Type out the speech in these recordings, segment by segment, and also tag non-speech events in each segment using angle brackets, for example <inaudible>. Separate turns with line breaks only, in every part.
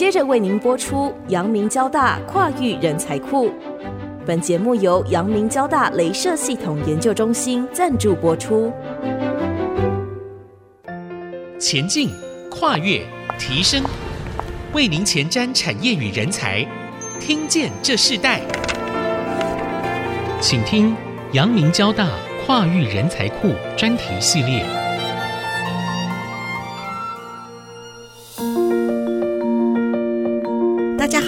接着为您播出阳明交大跨域人才库。本节目由阳明交大镭射系统研究中心赞助播出。
前进、跨越、提升，为您前瞻产业与人才，听见这世代。请听阳明交大跨域人才库专题系列。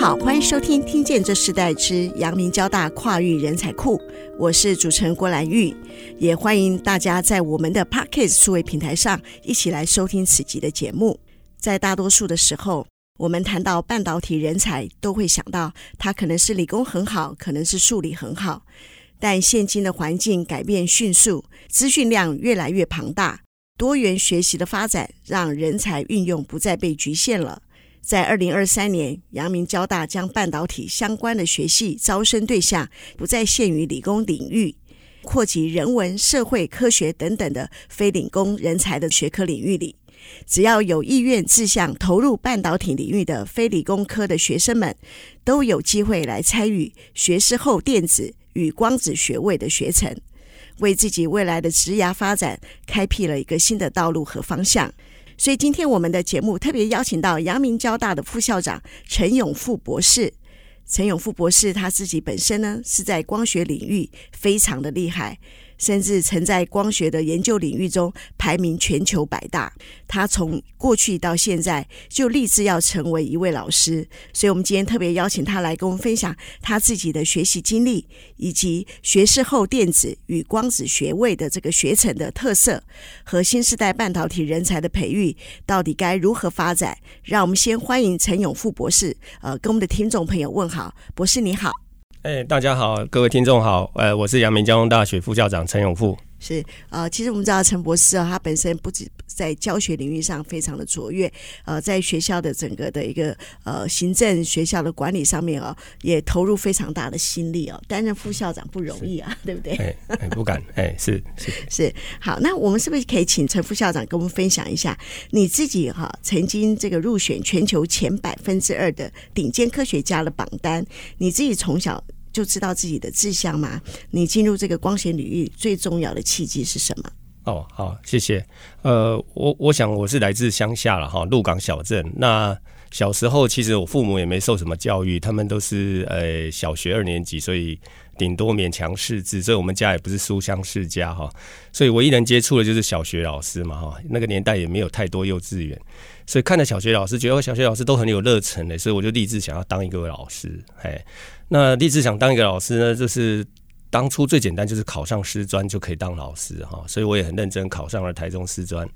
好，欢迎收听《听见这时代之阳明交大跨域人才库》，我是主持人郭兰玉，也欢迎大家在我们的 Podcast 数位平台上一起来收听此集的节目。在大多数的时候，我们谈到半导体人才，都会想到他可能是理工很好，可能是数理很好。但现今的环境改变迅速，资讯量越来越庞大，多元学习的发展让人才运用不再被局限了。在二零二三年，阳明交大将半导体相关的学系招生对象不再限于理工领域，扩及人文、社会科学等等的非理工人才的学科领域里。只要有意愿志向投入半导体领域的非理工科的学生们，都有机会来参与学士后电子与光子学位的学程，为自己未来的职涯发展开辟了一个新的道路和方向。所以今天我们的节目特别邀请到阳明交大的副校长陈永富博士。陈永富博士他自己本身呢是在光学领域非常的厉害。甚至曾在光学的研究领域中排名全球百大。他从过去到现在就立志要成为一位老师，所以我们今天特别邀请他来跟我们分享他自己的学习经历，以及学士后电子与光子学位的这个学程的特色和新时代半导体人才的培育到底该如何发展。让我们先欢迎陈永富博士，呃，跟我们的听众朋友问好，博士你好。
哎、欸，大家好，各位听众好，呃，我是阳明交通大学副校长陈永富。
是，呃，其实我们知道陈博士啊，他本身不止在教学领域上非常的卓越，呃，在学校的整个的一个呃行政学校的管理上面啊，也投入非常大的心力哦。担任副校长不容易啊，<laughs> 对不对？
哎、欸，不敢，哎、欸，是是 <laughs>
是。好，那我们是不是可以请陈副校长跟我们分享一下你自己哈、啊、曾经这个入选全球前百分之二的顶尖科学家的榜单？你自己从小。就知道自己的志向吗？你进入这个光学领域最重要的契机是什么？
哦，好，谢谢。呃，我我想我是来自乡下了哈，鹿港小镇。那小时候其实我父母也没受什么教育，他们都是呃小学二年级，所以顶多勉强识字。所以我们家也不是书香世家哈，所以唯一能接触的就是小学老师嘛哈。那个年代也没有太多幼稚园，所以看着小学老师，觉得小学老师都很有热忱的，所以我就立志想要当一个老师，嘿。那立志想当一个老师呢，就是当初最简单就是考上师专就可以当老师哈，所以我也很认真考上了台中师专。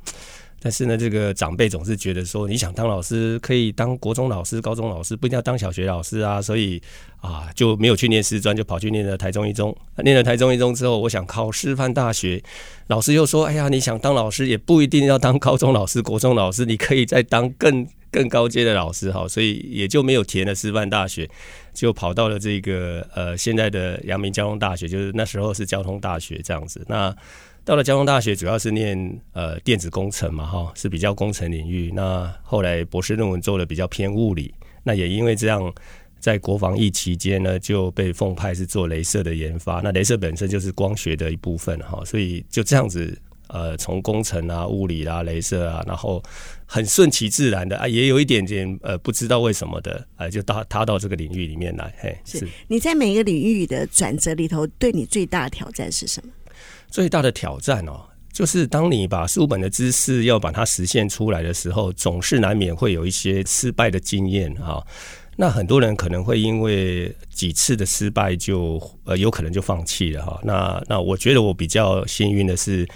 但是呢，这个长辈总是觉得说，你想当老师可以当国中老师、高中老师，不一定要当小学老师啊，所以啊就没有去念师专，就跑去念了台中一中。<laughs> 念了台中一中之后，我想考师范大学，老师又说，哎呀，你想当老师也不一定要当高中老师、国中老师，你可以再当更。<laughs> 更高阶的老师哈，所以也就没有填了师范大学，就跑到了这个呃现在的阳明交通大学，就是那时候是交通大学这样子。那到了交通大学，主要是念呃电子工程嘛哈，是比较工程领域。那后来博士论文做的比较偏物理，那也因为这样，在国防疫期间呢，就被奉派是做镭射的研发。那镭射本身就是光学的一部分哈，所以就这样子。呃，从工程啊、物理啦、啊、镭射啊，然后很顺其自然的啊，也有一点点呃不知道为什么的，啊、呃，就到踏到这个领域里面来。嘿，是，是
你在每一个领域的转折里头，对你最大的挑战是什么？
最大的挑战哦，就是当你把书本的知识要把它实现出来的时候，总是难免会有一些失败的经验哈、那很多人可能会因为几次的失败就呃有可能就放弃了哈、那那我觉得我比较幸运的是。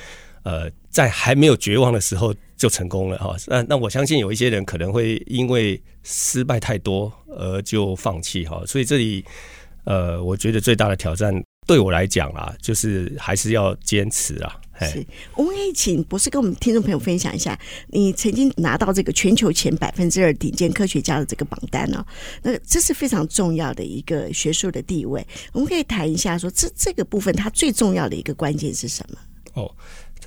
呃，在还没有绝望的时候就成功了哈。那那我相信有一些人可能会因为失败太多而就放弃哈。所以这里呃，我觉得最大的挑战对我来讲啊，就是还是要坚持啊。
是，我们可以请博士跟我们听众朋友分享一下，你曾经拿到这个全球前百分之二顶尖科学家的这个榜单哦。那这是非常重要的一个学术的地位。我们可以谈一下说，这这个部分它最重要的一个关键是什么？
哦。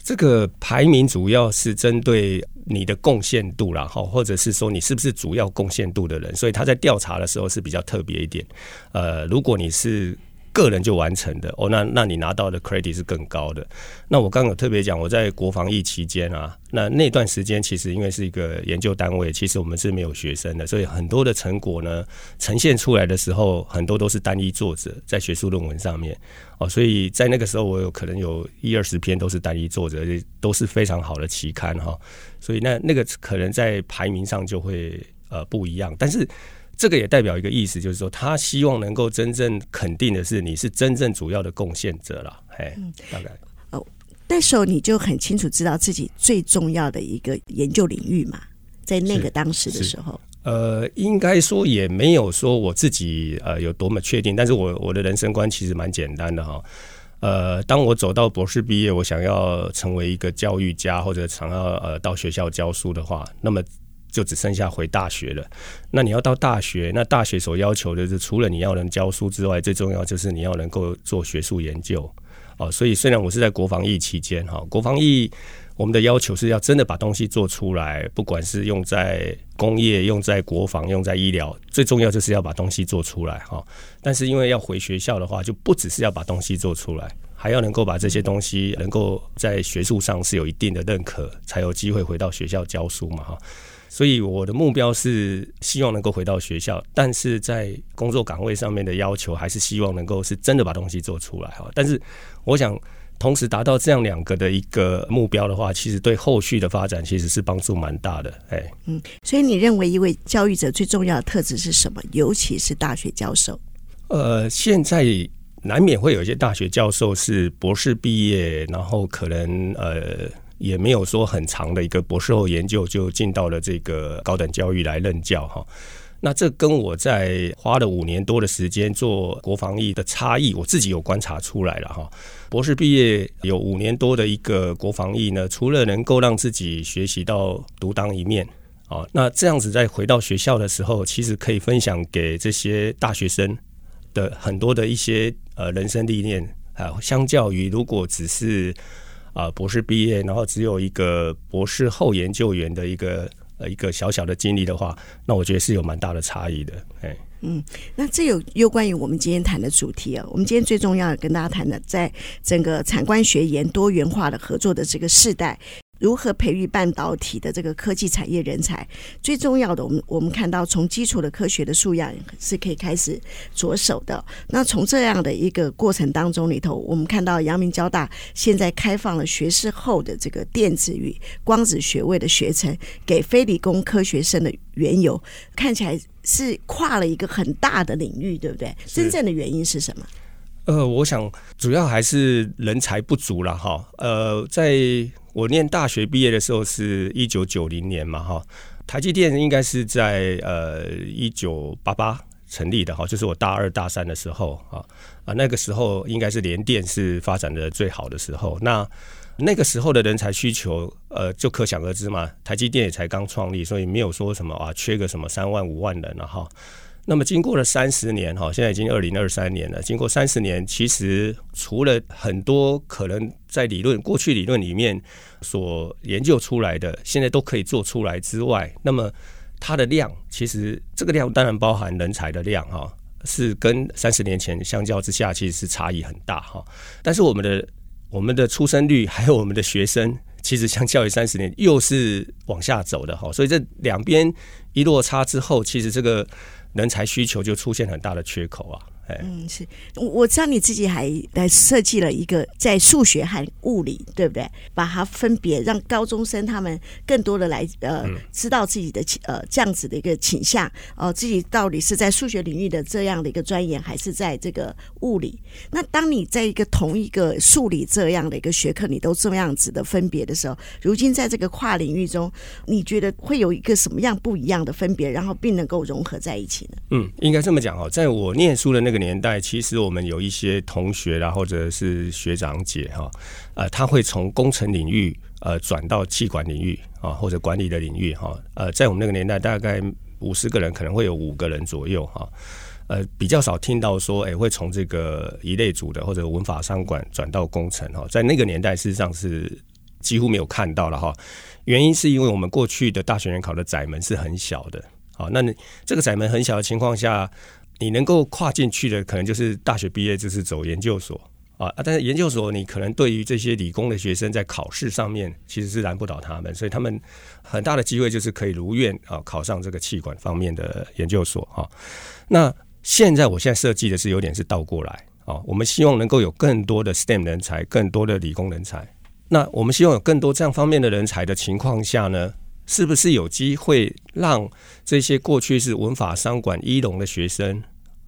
这个排名主要是针对你的贡献度啦，哈，或者是说你是不是主要贡献度的人，所以他在调查的时候是比较特别一点。呃，如果你是个人就完成的哦，那那你拿到的 credit 是更高的。那我刚刚有特别讲，我在国防疫期间啊，那那段时间其实因为是一个研究单位，其实我们是没有学生的，所以很多的成果呢呈现出来的时候，很多都是单一作者在学术论文上面哦，所以在那个时候我有可能有一二十篇都是单一作者，都是非常好的期刊哈，所以那那个可能在排名上就会呃不一样，但是。这个也代表一个意思，就是说他希望能够真正肯定的是你是真正主要的贡献者了。哎，大概
哦，那时候你就很清楚知道自己最重要的一个研究领域嘛，在那个当时的时候，
呃，应该说也没有说我自己呃有多么确定，但是我我的人生观其实蛮简单的哈。呃，当我走到博士毕业，我想要成为一个教育家，或者想要呃到学校教书的话，那么。就只剩下回大学了。那你要到大学，那大学所要求的是，除了你要能教书之外，最重要就是你要能够做学术研究。哦，所以虽然我是在国防疫期间，哈，国防疫我们的要求是要真的把东西做出来，不管是用在工业、用在国防、用在医疗，最重要就是要把东西做出来，哈。但是因为要回学校的话，就不只是要把东西做出来，还要能够把这些东西能够在学术上是有一定的认可，才有机会回到学校教书嘛，哈。所以我的目标是希望能够回到学校，但是在工作岗位上面的要求还是希望能够是真的把东西做出来哈。但是我想同时达到这样两个的一个目标的话，其实对后续的发展其实是帮助蛮大的。哎，
嗯，所以你认为一位教育者最重要的特质是什么？尤其是大学教授？
呃，现在难免会有一些大学教授是博士毕业，然后可能呃。也没有说很长的一个博士后研究就进到了这个高等教育来任教哈，那这跟我在花了五年多的时间做国防役的差异，我自己有观察出来了哈。博士毕业有五年多的一个国防役呢，除了能够让自己学习到独当一面啊，那这样子在回到学校的时候，其实可以分享给这些大学生的很多的一些呃人生历练啊，相较于如果只是。啊，博士毕业，然后只有一个博士后研究员的一个呃一个小小的经历的话，那我觉得是有蛮大的差异的。哎，
嗯，那这有又关于我们今天谈的主题啊，我们今天最重要的跟大家谈的，在整个产官学研多元化的合作的这个世代。如何培育半导体的这个科技产业人才？最重要的，我们我们看到，从基础的科学的素养是可以开始着手的。那从这样的一个过程当中里头，我们看到阳明交大现在开放了学士后的这个电子与光子学位的学程，给非理工科学生的缘由，看起来是跨了一个很大的领域，对不对？真正的原因是什么？
呃，我想主要还是人才不足了哈。呃，在我念大学毕业的时候是一九九零年嘛哈，台积电应该是在呃一九八八成立的哈，就是我大二大三的时候啊啊，那个时候应该是联电是发展的最好的时候。那那个时候的人才需求呃就可想而知嘛，台积电也才刚创立，所以没有说什么啊缺个什么三万五万人了哈。那么经过了三十年哈，现在已经二零二三年了。经过三十年，其实除了很多可能在理论过去理论里面所研究出来的，现在都可以做出来之外，那么它的量，其实这个量当然包含人才的量哈，是跟三十年前相较之下，其实是差异很大哈。但是我们的我们的出生率还有我们的学生，其实相较于三十年又是往下走的哈。所以这两边一落差之后，其实这个。人才需求就出现很大的缺口啊。
嗯，是，我我知道你自己还来设计了一个在数学和物理，对不对？把它分别让高中生他们更多的来呃知道自己的呃这样子的一个倾向哦、呃，自己到底是在数学领域的这样的一个钻研，还是在这个物理？那当你在一个同一个数理这样的一个学科，你都这样子的分别的时候，如今在这个跨领域中，你觉得会有一个什么样不一样的分别，然后并能够融合在一起呢？
嗯，应该这么讲哦，在我念书的那个。个年代，其实我们有一些同学啦，或者是学长姐哈，呃，他会从工程领域呃转到气管领域啊，或者管理的领域哈。呃，在我们那个年代，大概五十个人可能会有五个人左右哈。呃，比较少听到说，哎，会从这个一类组的或者文法商管转到工程哈。在那个年代，事实上是几乎没有看到了哈。原因是因为我们过去的大学联考的窄门是很小的，好，那你这个窄门很小的情况下，你能够跨进去的，可能就是大学毕业就是走研究所啊，但是研究所你可能对于这些理工的学生在考试上面其实是难不倒他们，所以他们很大的机会就是可以如愿啊考上这个气管方面的研究所哈。那现在我现在设计的是有点是倒过来啊，我们希望能够有更多的 STEM 人才，更多的理工人才。那我们希望有更多这样方面的人才的情况下呢，是不是有机会让这些过去是文法商管一龙的学生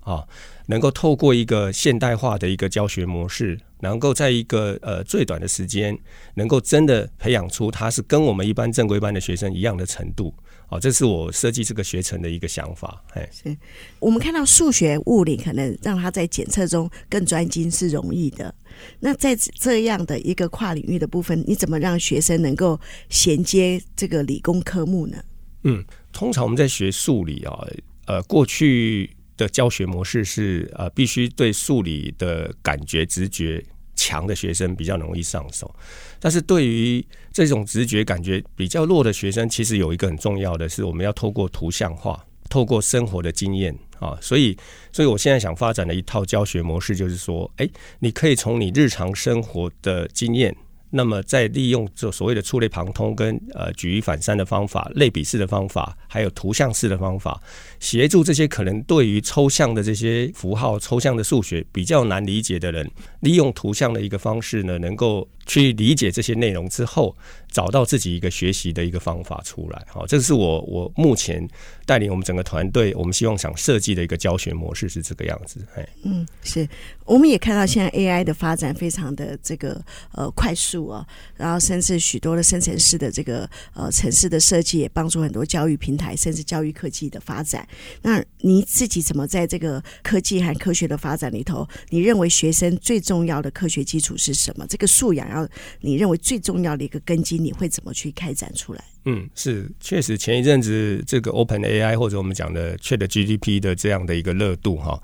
啊，能够透过一个现代化的一个教学模式，能够在一个呃最短的时间，能够真的培养出他是跟我们一般正规班的学生一样的程度。好，这是我设计这个学程的一个想法。哎，
是我们看到数学、物理可能让他在检测中更专精是容易的。那在这样的一个跨领域的部分，你怎么让学生能够衔接这个理工科目呢？
嗯，通常我们在学数理啊，呃，过去的教学模式是呃，必须对数理的感觉、直觉强的学生比较容易上手。但是对于这种直觉感觉比较弱的学生，其实有一个很重要的是，我们要透过图像化，透过生活的经验啊，所以，所以我现在想发展的一套教学模式，就是说，诶，你可以从你日常生活的经验。那么，再利用这所谓的触类旁通跟呃举一反三的方法、类比式的方法，还有图像式的方法，协助这些可能对于抽象的这些符号、抽象的数学比较难理解的人，利用图像的一个方式呢，能够去理解这些内容之后，找到自己一个学习的一个方法出来。好，这是我我目前带领我们整个团队，我们希望想设计的一个教学模式是这个样子。哎，
嗯，是，我们也看到现在 AI 的发展非常的这个呃快速啊。然后甚至许多的生成式的这个呃城市的设计，也帮助很多教育平台甚至教育科技的发展。那你自己怎么在这个科技和科学的发展里头，你认为学生最重要的科学基础是什么？这个素养要你认为最重要的一个根基，你会怎么去开展出来？
嗯，是确实前一阵子这个 Open AI 或者我们讲的 Chat GPT 的这样的一个热度哈。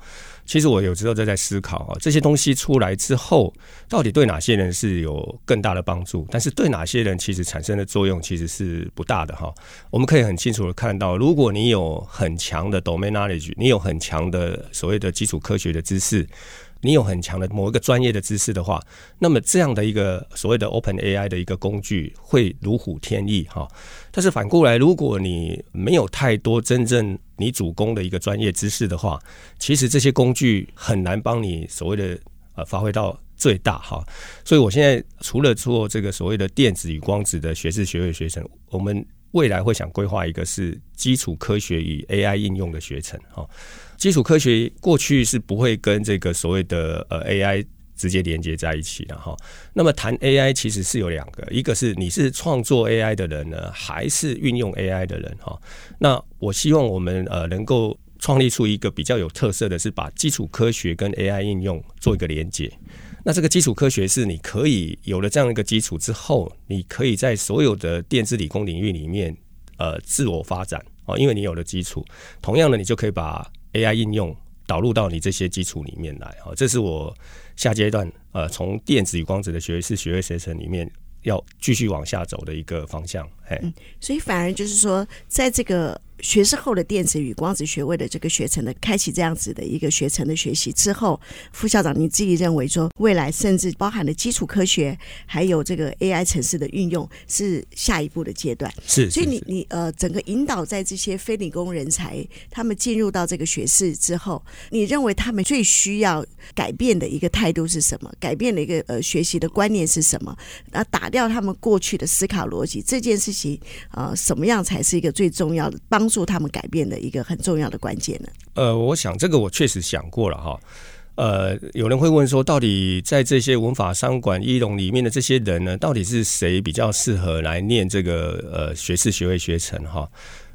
其实我有时候在在思考啊，这些东西出来之后，到底对哪些人是有更大的帮助？但是对哪些人其实产生的作用其实是不大的哈。我们可以很清楚的看到，如果你有很强的 domain knowledge，你有很强的所谓的基础科学的知识。你有很强的某一个专业的知识的话，那么这样的一个所谓的 Open AI 的一个工具会如虎添翼哈。但是反过来，如果你没有太多真正你主攻的一个专业知识的话，其实这些工具很难帮你所谓的呃发挥到最大哈。所以我现在除了做这个所谓的电子与光子的学士学位学程，我们未来会想规划一个是基础科学与 AI 应用的学程哈。基础科学过去是不会跟这个所谓的呃 AI 直接连接在一起的哈。那么谈 AI 其实是有两个，一个是你是创作 AI 的人呢，还是运用 AI 的人哈？那我希望我们呃能够创立出一个比较有特色的是把基础科学跟 AI 应用做一个连接。那这个基础科学是你可以有了这样一个基础之后，你可以在所有的电子理工领域里面呃自我发展哦，因为你有了基础。同样的，你就可以把 AI 应用导入到你这些基础里面来，好，这是我下阶段呃从电子与光子的学是学位学程里面要继续往下走的一个方向，
嗯，所以反而就是说，在这个。学士后的电子与光子学位的这个学程的开启，这样子的一个学程的学习之后，副校长你自己认为说，未来甚至包含了基础科学，还有这个 AI 城市的运用，是下一步的阶段。
是，
所以你你呃，整个引导在这些非理工人才他们进入到这个学士之后，你认为他们最需要改变的一个态度是什么？改变的一个呃学习的观念是什么？啊，打掉他们过去的思考逻辑，这件事情呃，什么样才是一个最重要的帮？助他们改变的一个很重要的关键呢？
呃，我想这个我确实想过了哈。呃，有人会问说，到底在这些文法商管一龙里面的这些人呢，到底是谁比较适合来念这个呃学士学位学程哈？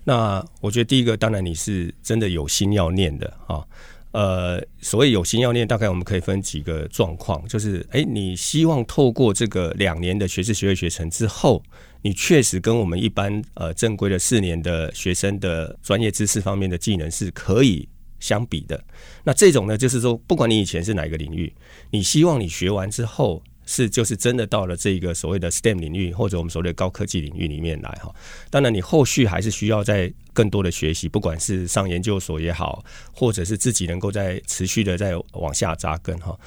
那我觉得第一个，当然你是真的有心要念的哈。呃，所谓有心要念，大概我们可以分几个状况，就是诶，你希望透过这个两年的学士学位学程之后。你确实跟我们一般呃正规的四年的学生的专业知识方面的技能是可以相比的。那这种呢，就是说，不管你以前是哪个领域，你希望你学完之后，是就是真的到了这个所谓的 STEM 领域或者我们所谓的高科技领域里面来哈。当然，你后续还是需要在更多的学习，不管是上研究所也好，或者是自己能够在持续的在往下扎根哈。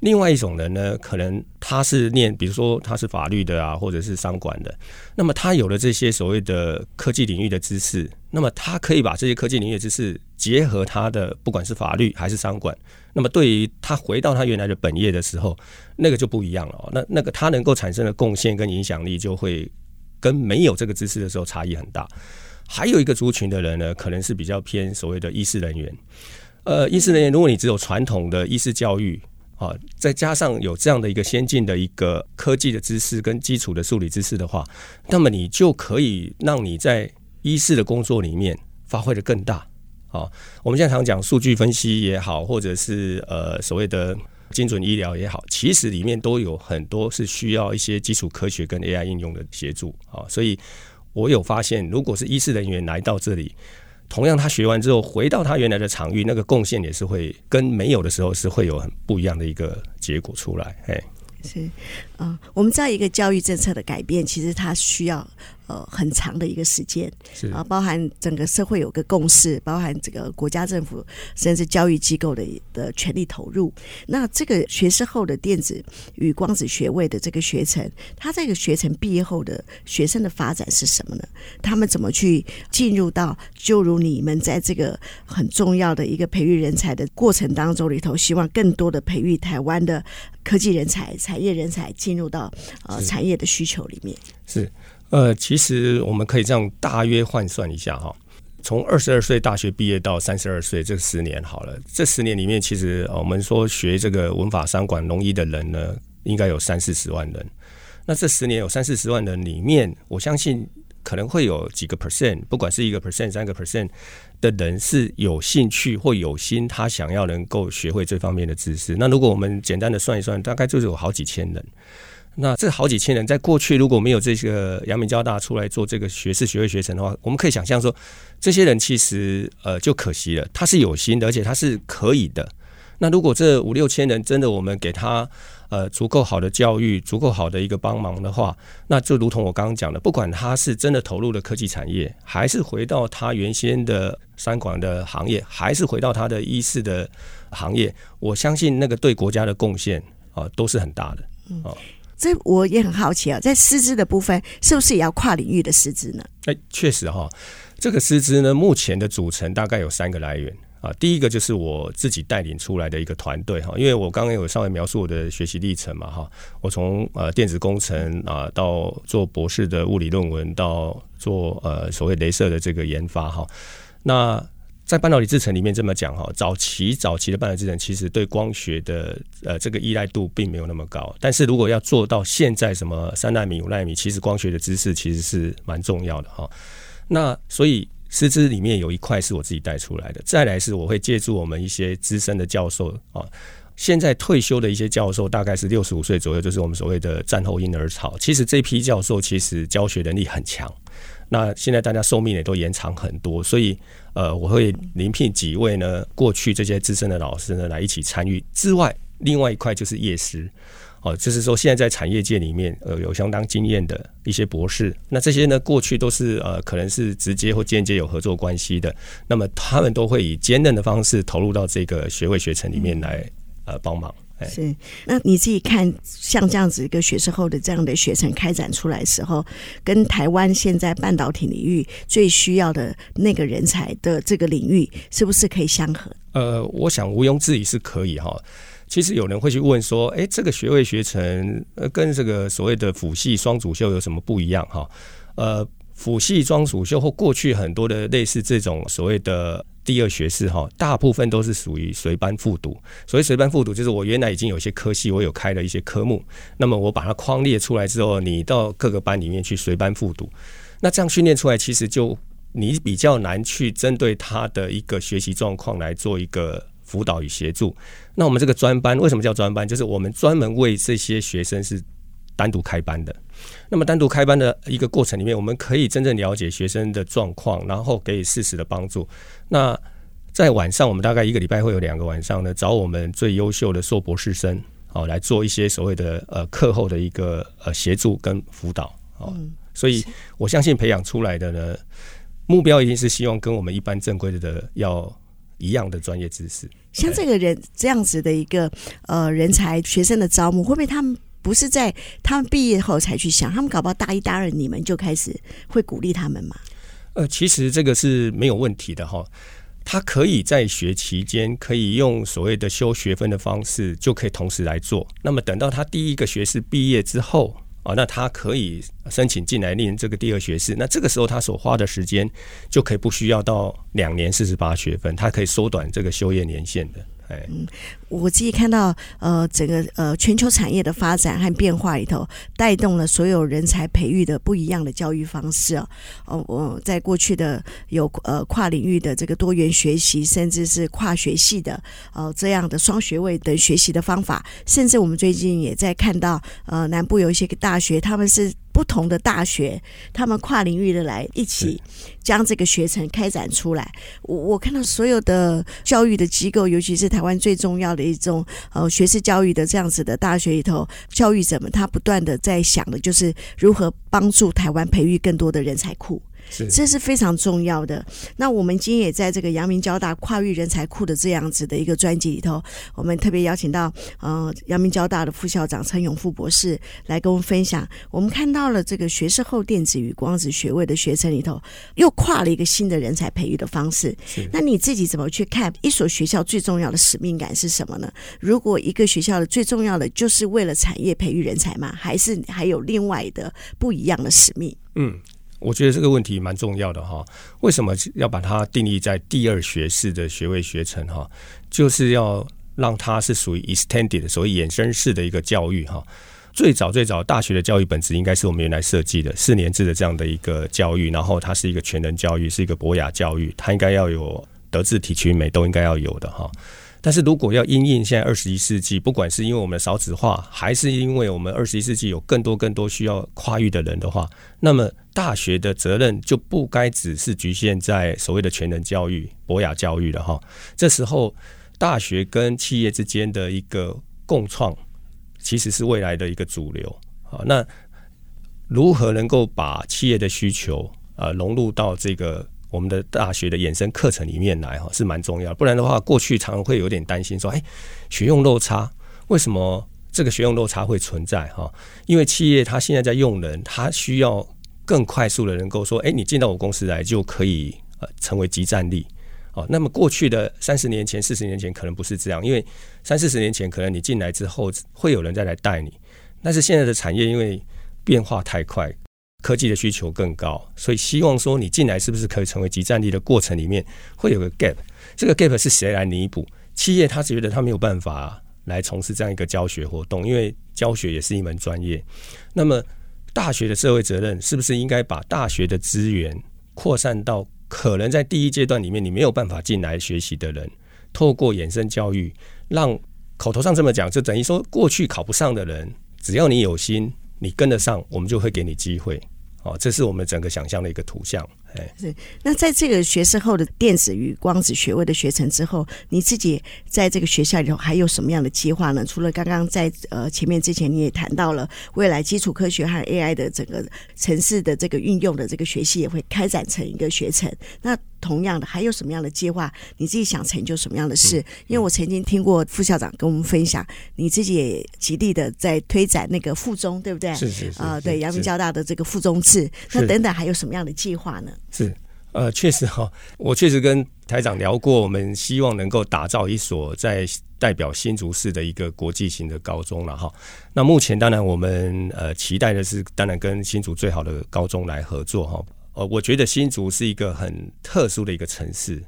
另外一种人呢，可能他是念，比如说他是法律的啊，或者是商管的，那么他有了这些所谓的科技领域的知识，那么他可以把这些科技领域知识结合他的不管是法律还是商管，那么对于他回到他原来的本业的时候，那个就不一样了。那那个他能够产生的贡献跟影响力，就会跟没有这个知识的时候差异很大。还有一个族群的人呢，可能是比较偏所谓的医师人员。呃，医师人员，如果你只有传统的医师教育。啊，再加上有这样的一个先进的一个科技的知识跟基础的数理知识的话，那么你就可以让你在医师的工作里面发挥的更大。啊，我们现在常讲数据分析也好，或者是呃所谓的精准医疗也好，其实里面都有很多是需要一些基础科学跟 AI 应用的协助。啊，所以我有发现，如果是医师人员来到这里。同样，他学完之后回到他原来的场域，那个贡献也是会跟没有的时候是会有很不一样的一个结果出来。哎，
是啊、我们知道一个教育政策的改变，其实它需要。呃，很长的一个时间，啊，包含整个社会有个共识，包含这个国家政府甚至教育机构的的全力投入。那这个学士后的电子与光子学位的这个学程，它这个学程毕业后的学生的发展是什么呢？他们怎么去进入到就如你们在这个很重要的一个培育人才的过程当中里头，希望更多的培育台湾的科技人才、产业人才进入到呃产业的需求里面？
是。呃，其实我们可以这样大约换算一下哈，从二十二岁大学毕业到三十二岁这十年好了，这十年里面，其实我们说学这个文法、商管、农医的人呢，应该有三四十万人。那这十年有三四十万人里面，我相信可能会有几个 percent，不管是一个 percent、三个 percent 的人是有兴趣或有心，他想要能够学会这方面的知识。那如果我们简单的算一算，大概就是有好几千人。那这好几千人，在过去如果没有这个阳明交大出来做这个学士学位学程的话，我们可以想象说，这些人其实呃就可惜了。他是有心的，而且他是可以的。那如果这五六千人真的我们给他呃足够好的教育，足够好的一个帮忙的话，那就如同我刚刚讲的，不管他是真的投入了科技产业，还是回到他原先的三管的行业，还是回到他的医事的行业，我相信那个对国家的贡献啊都是很大的啊。
这我也很好奇啊，在师资的部分，是不是也要跨领域的师资呢？
哎，确实哈，这个师资呢，目前的组成大概有三个来源啊。第一个就是我自己带领出来的一个团队哈，因为我刚刚有稍微描述我的学习历程嘛哈，我从呃电子工程啊到做博士的物理论文，到做呃所谓镭射的这个研发哈，那。在半导体制程里面这么讲哈，早期早期的半导体制程其实对光学的呃这个依赖度并没有那么高，但是如果要做到现在什么三纳米五纳米，其实光学的知识其实是蛮重要的哈。那所以师资里面有一块是我自己带出来的，再来是我会借助我们一些资深的教授啊，现在退休的一些教授大概是六十五岁左右，就是我们所谓的战后婴儿潮。其实这批教授其实教学能力很强。那现在大家寿命也都延长很多，所以呃，我会临聘几位呢，过去这些资深的老师呢来一起参与。之外，另外一块就是业师，哦，就是说现在在产业界里面呃有相当经验的一些博士，那这些呢过去都是呃可能是直接或间接有合作关系的，那么他们都会以兼任的方式投入到这个学位学程里面来呃帮忙。
是，那你自己看，像这样子一个学士后的这样的学程开展出来的时候，跟台湾现在半导体领域最需要的那个人才的这个领域，是不是可以相合？
呃，我想毋庸置疑是可以哈。其实有人会去问说，哎，这个学位学程呃，跟这个所谓的辅系双主修有什么不一样哈？呃，辅系双主修或过去很多的类似这种所谓的。第二学士哈，大部分都是属于随班复读。所谓随班复读，就是我原来已经有些科系，我有开了一些科目，那么我把它框列出来之后，你到各个班里面去随班复读。那这样训练出来，其实就你比较难去针对他的一个学习状况来做一个辅导与协助。那我们这个专班为什么叫专班？就是我们专门为这些学生是单独开班的。那么单独开班的一个过程里面，我们可以真正了解学生的状况，然后给予适时的帮助。那在晚上，我们大概一个礼拜会有两个晚上呢，找我们最优秀的硕博士生哦，来做一些所谓的呃课后的一个呃协助跟辅导哦。嗯、所以我相信培养出来的呢，目标一定是希望跟我们一般正规的要一样的专业知识。
像这个人这样子的一个呃人才学生的招募，会不会他们不是在他们毕业后才去想？他们搞不好大一大二你们就开始会鼓励他们嘛？
呃，其实这个是没有问题的哈。他可以在学期间可以用所谓的修学分的方式，就可以同时来做。那么等到他第一个学士毕业之后啊，那他可以申请进来念这个第二学士。那这个时候他所花的时间就可以不需要到两年四十八学分，他可以缩短这个修业年限的。
嗯，我自己看到呃，整个呃全球产业的发展和变化里头，带动了所有人才培育的不一样的教育方式哦。哦，我在过去的有呃跨领域的这个多元学习，甚至是跨学系的呃这样的双学位的学习的方法，甚至我们最近也在看到呃南部有一些个大学，他们是。不同的大学，他们跨领域的来一起将这个学程开展出来。我我看到所有的教育的机构，尤其是台湾最重要的一种呃学士教育的这样子的大学里头，教育者们他不断的在想的就是如何帮助台湾培育更多的人才库。是，这是非常重要的。那我们今天也在这个阳明交大跨域人才库的这样子的一个专辑里头，我们特别邀请到呃阳明交大的副校长陈永富博士来跟我们分享。我们看到了这个学士后电子与光子学位的学程里头，又跨了一个新的人才培育的方式。是，那你自己怎么去看一所学校最重要的使命感是什么呢？如果一个学校的最重要的就是为了产业培育人才吗？还是还有另外的不一样的使命？嗯。
我觉得这个问题蛮重要的哈，为什么要把它定义在第二学士的学位学程哈？就是要让它是属于 extended，所谓衍生式的一个教育哈。最早最早大学的教育本质应该是我们原来设计的四年制的这样的一个教育，然后它是一个全能教育，是一个博雅教育，它应该要有德智体群美都应该要有的哈。但是如果要因应现在二十一世纪，不管是因为我们的少子化，还是因为我们二十一世纪有更多更多需要跨域的人的话，那么大学的责任就不该只是局限在所谓的全人教育、博雅教育了哈。这时候，大学跟企业之间的一个共创，其实是未来的一个主流啊。那如何能够把企业的需求啊融入到这个？我们的大学的衍生课程里面来哈是蛮重要，不然的话，过去常常会有点担心说，哎，学用落差，为什么这个学用落差会存在哈？因为企业它现在在用人，它需要更快速的能够说，哎，你进到我公司来就可以呃成为即战力哦。那么过去的三十年前、四十年前可能不是这样，因为三四十年前可能你进来之后会有人再来带你，但是现在的产业因为变化太快。科技的需求更高，所以希望说你进来是不是可以成为集战力的过程里面会有个 gap，这个 gap 是谁来弥补？企业他觉得他没有办法来从事这样一个教学活动，因为教学也是一门专业。那么大学的社会责任是不是应该把大学的资源扩散到可能在第一阶段里面你没有办法进来学习的人，透过衍生教育，让口头上这么讲，就等于说过去考不上的人，只要你有心，你跟得上，我们就会给你机会。哦，这是我们整个想象的一个图像。哎，
是。那在这个学士后的电子与光子学位的学程之后，你自己在这个学校里头还有什么样的计划呢？除了刚刚在呃前面之前你也谈到了未来基础科学和 AI 的整个城市的这个运用的这个学习也会开展成一个学程。那同样的，还有什么样的计划？你自己想成就什么样的事？因为我曾经听过副校长跟我们分享，你自己也极力的在推展那个附中，对不对？
是是是。
啊、呃，对，阳明交大的这个附中制。那等等，还有什么样的计划呢？
是，呃，确实哈，我确实跟台长聊过，我们希望能够打造一所在代表新竹市的一个国际型的高中了哈。那目前当然我们呃期待的是，当然跟新竹最好的高中来合作哈。呃，我觉得新竹是一个很特殊的一个城市。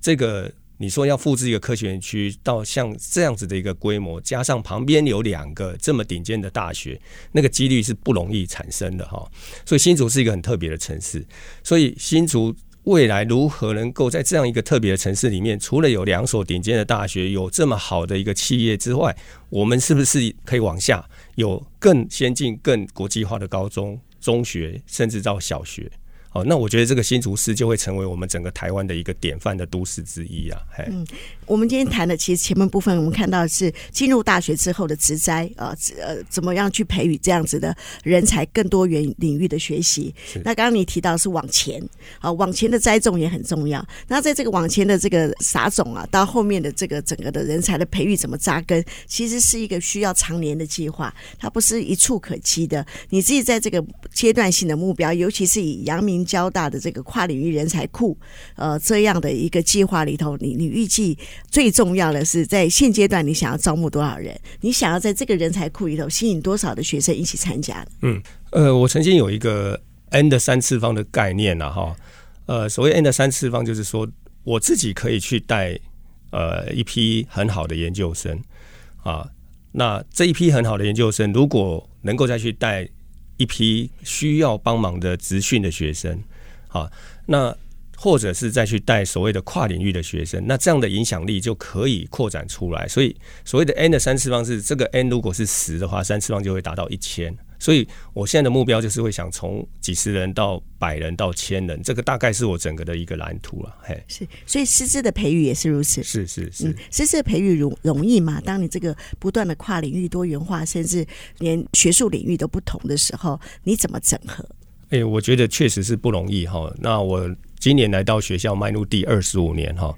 这个你说要复制一个科学园区到像这样子的一个规模，加上旁边有两个这么顶尖的大学，那个几率是不容易产生的哈。所以新竹是一个很特别的城市。所以新竹未来如何能够在这样一个特别的城市里面，除了有两所顶尖的大学，有这么好的一个企业之外，我们是不是可以往下有更先进、更国际化的高中、中学，甚至到小学？哦，那我觉得这个新竹市就会成为我们整个台湾的一个典范的都市之一啊。嘿
嗯，我们今天谈的其实前面部分，我们看到的是进入大学之后的职灾啊，呃，怎么样去培育这样子的人才，更多元领域的学习。那刚刚你提到是往前啊，往前的栽种也很重要。那在这个往前的这个撒种啊，到后面的这个整个的人才的培育怎么扎根，其实是一个需要长年的计划，它不是一触可及的。你自己在这个阶段性的目标，尤其是以阳明交大的这个跨领域人才库，呃，这样的一个计划里头，你你预计最重要的是在现阶段，你想要招募多少人？你想要在这个人才库里头吸引多少的学生一起参加？
嗯，呃，我曾经有一个 N 的三次方的概念啊，哈，呃，所谓 N 的三次方，就是说我自己可以去带呃一批很好的研究生啊，那这一批很好的研究生，如果能够再去带。一批需要帮忙的职训的学生，好，那或者是再去带所谓的跨领域的学生，那这样的影响力就可以扩展出来。所以所谓的 N 的三次方是这个 N 如果是十的话，三次方就会达到一千。所以，我现在的目标就是会想从几十人到百人到千人，这个大概是我整个的一个蓝图了。嘿，
是，所以师资的培育也是如此。
是是是，
嗯，师资的培育容容易吗？当你这个不断的跨领域多元化，甚至连学术领域都不同的时候，你怎么整合？
哎、欸，我觉得确实是不容易哈。那我今年来到学校迈入第二十五年哈。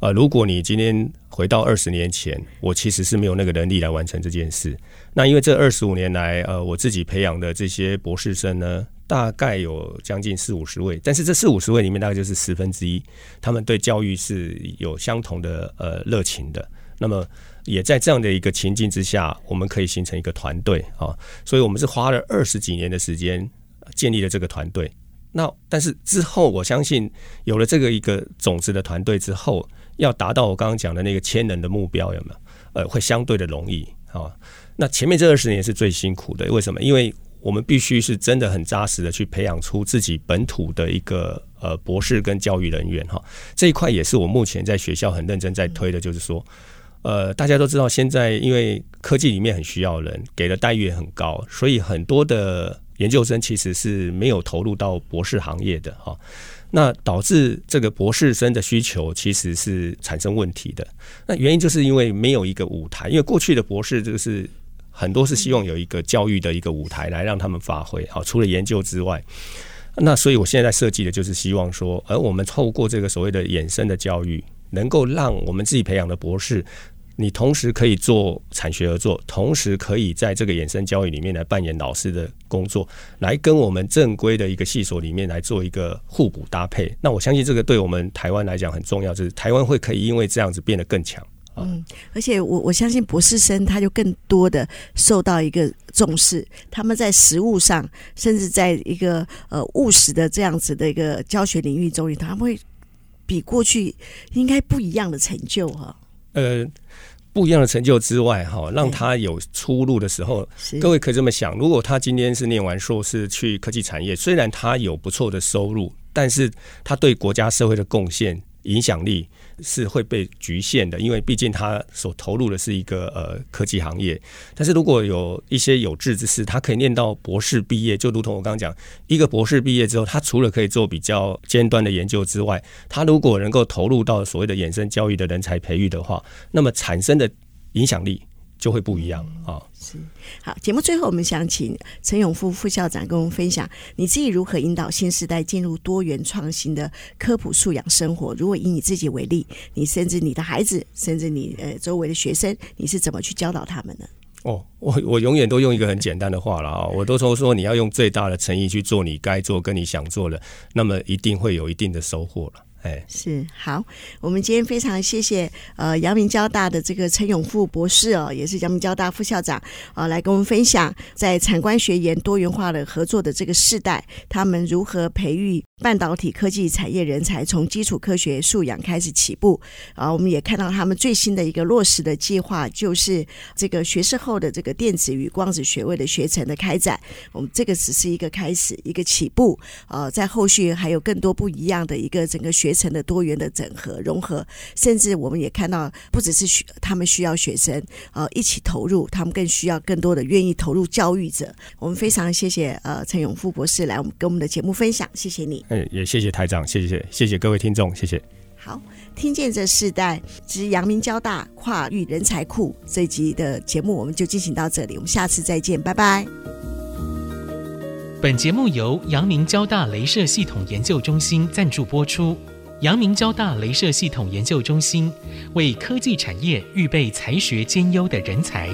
呃，如果你今天回到二十年前，我其实是没有那个能力来完成这件事。那因为这二十五年来，呃，我自己培养的这些博士生呢，大概有将近四五十位，但是这四五十位里面，大概就是十分之一，他们对教育是有相同的呃热情的。那么也在这样的一个情境之下，我们可以形成一个团队啊，所以我们是花了二十几年的时间建立了这个团队。那但是之后，我相信有了这个一个种子的团队之后。要达到我刚刚讲的那个千人的目标，有没有？呃，会相对的容易啊。那前面这二十年是最辛苦的，为什么？因为我们必须是真的很扎实的去培养出自己本土的一个呃博士跟教育人员哈。这一块也是我目前在学校很认真在推的，就是说，呃，大家都知道现在因为科技里面很需要人，给的待遇也很高，所以很多的研究生其实是没有投入到博士行业的哈。那导致这个博士生的需求其实是产生问题的。那原因就是因为没有一个舞台，因为过去的博士就是很多是希望有一个教育的一个舞台来让他们发挥。好，除了研究之外，那所以我现在设计的就是希望说，而我们透过这个所谓的衍生的教育，能够让我们自己培养的博士。你同时可以做产学合作，同时可以在这个衍生教育里面来扮演老师的工作，来跟我们正规的一个系所里面来做一个互补搭配。那我相信这个对我们台湾来讲很重要，就是台湾会可以因为这样子变得更强。
嗯，而且我我相信博士生他就更多的受到一个重视，他们在实务上，甚至在一个呃务实的这样子的一个教学领域中，他们会比过去应该不一样的成就哈。呃。
不一样的成就之外，哈，让他有出路的时候，各位可以这么想：如果他今天是念完硕士去科技产业，虽然他有不错的收入，但是他对国家社会的贡献。影响力是会被局限的，因为毕竟他所投入的是一个呃科技行业。但是如果有一些有志之士，他可以念到博士毕业，就如同我刚刚讲，一个博士毕业之后，他除了可以做比较尖端的研究之外，他如果能够投入到所谓的衍生教育的人才培育的话，那么产生的影响力就会不一样啊。
是好，节目最后我们想请陈永富副校长跟我们分享，你自己如何引导新时代进入多元创新的科普素养生活？如果以你自己为例，你甚至你的孩子，甚至你呃周围的学生，你是怎么去教导他们呢？
哦，我我永远都用一个很简单的话了啊，我都说说你要用最大的诚意去做你该做跟你想做的，那么一定会有一定的收获了。哎，
是好，我们今天非常谢谢呃阳明交大的这个陈永富博士哦，也是阳明交大副校长啊、呃，来跟我们分享在产官学研多元化的合作的这个世代，他们如何培育半导体科技产业人才，从基础科学素养开始起步啊、我们也看到他们最新的一个落实的计划，就是这个学士后的这个电子与光子学位的学程的开展。我们这个只是一个开始，一个起步呃，在后续还有更多不一样的一个整个学。学程的多元的整合融合，甚至我们也看到，不只是学他们需要学生呃一起投入，他们更需要更多的愿意投入教育者。我们非常谢谢呃陈永富博士来我们跟我们的节目分享，谢谢你。
嗯，也谢谢台长，谢谢谢谢各位听众，谢谢。
好，听见这世代之阳明交大跨域人才库这一集的节目，我们就进行到这里，我们下次再见，拜拜。
本节目由阳明交大镭射系统研究中心赞助播出。阳明交大镭射系统研究中心为科技产业预备才学兼优的人才。